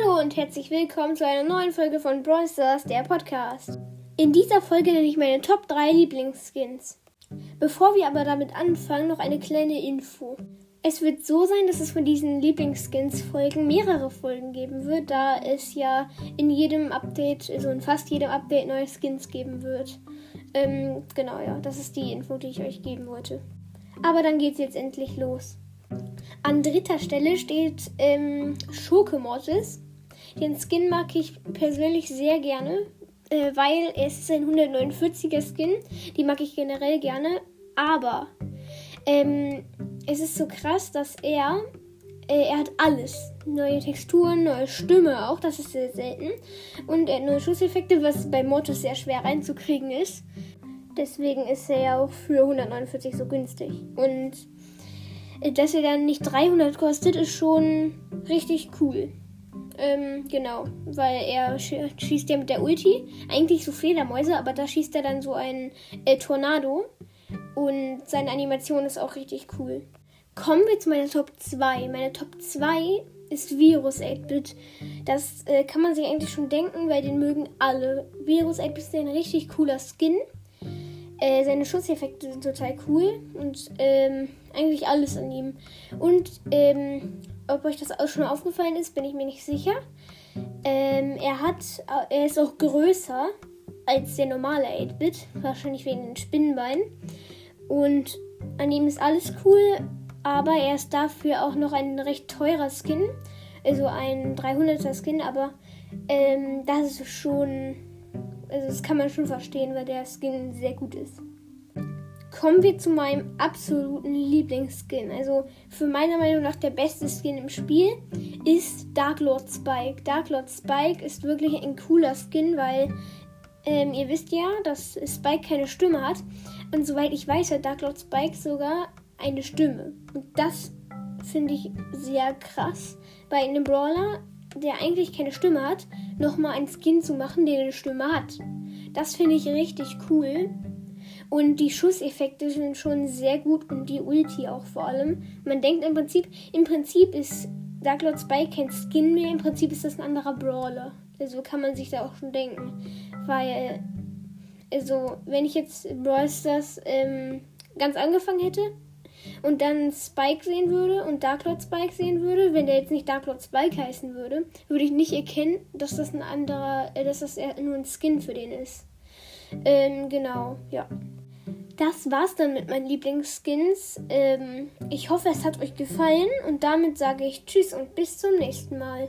Hallo und herzlich willkommen zu einer neuen Folge von Brawl Stars, der Podcast. In dieser Folge nenne ich meine Top 3 Lieblingsskins. Bevor wir aber damit anfangen, noch eine kleine Info. Es wird so sein, dass es von diesen Lieblingsskins-Folgen mehrere Folgen geben wird, da es ja in jedem Update, also in fast jedem Update neue Skins geben wird. Ähm, genau, ja, das ist die Info, die ich euch geben wollte. Aber dann geht's jetzt endlich los. An dritter Stelle steht ähm, Schurke Mortis. Den Skin mag ich persönlich sehr gerne, äh, weil es ist ein 149er Skin. Die mag ich generell gerne. Aber ähm, es ist so krass, dass er, äh, er hat alles. Neue Texturen, neue Stimme auch, das ist sehr selten. Und er hat neue Schusseffekte, was bei Mortis sehr schwer reinzukriegen ist. Deswegen ist er ja auch für 149 so günstig. Und äh, dass er dann nicht 300 kostet, ist schon richtig cool. Ähm, genau, weil er sch schießt ja mit der Ulti eigentlich so Fledermäuse, aber da schießt er dann so ein äh, Tornado und seine Animation ist auch richtig cool. Kommen wir zu meiner Top 2. Meine Top 2 ist Virus 8-Bit. Das äh, kann man sich eigentlich schon denken, weil den mögen alle. Virus 8-Bit ist ein richtig cooler Skin. Äh, seine Schusseffekte sind total cool und ähm, eigentlich alles an ihm. Und ähm, ob euch das auch schon aufgefallen ist, bin ich mir nicht sicher. Ähm, er hat, er ist auch größer als der normale 8-Bit, wahrscheinlich wegen den Spinnenbeinen. Und an ihm ist alles cool, aber er ist dafür auch noch ein recht teurer Skin, also ein 300er Skin, aber ähm, das ist schon also das kann man schon verstehen, weil der Skin sehr gut ist. Kommen wir zu meinem absoluten Lieblingsskin. Also für meiner Meinung nach der beste Skin im Spiel ist Dark Lord Spike. Dark Lord Spike ist wirklich ein cooler Skin, weil ähm, ihr wisst ja, dass Spike keine Stimme hat. Und soweit ich weiß, hat Dark Lord Spike sogar eine Stimme. Und das finde ich sehr krass. Bei einem Brawler der eigentlich keine Stimme hat, nochmal einen Skin zu machen, der eine Stimme hat. Das finde ich richtig cool. Und die Schusseffekte sind schon sehr gut und die Ulti auch vor allem. Man denkt im Prinzip, im Prinzip ist Dark Lord Spike kein Skin mehr, im Prinzip ist das ein anderer Brawler. Also kann man sich da auch schon denken. Weil, also, wenn ich jetzt Brawl Stars ähm, ganz angefangen hätte, und dann Spike sehen würde und Darklord Spike sehen würde, wenn der jetzt nicht Darklord Spike heißen würde, würde ich nicht erkennen, dass das ein anderer, äh, dass das nur ein Skin für den ist. Ähm, genau, ja. Das war's dann mit meinen Lieblingsskins. Ähm, ich hoffe, es hat euch gefallen und damit sage ich Tschüss und bis zum nächsten Mal.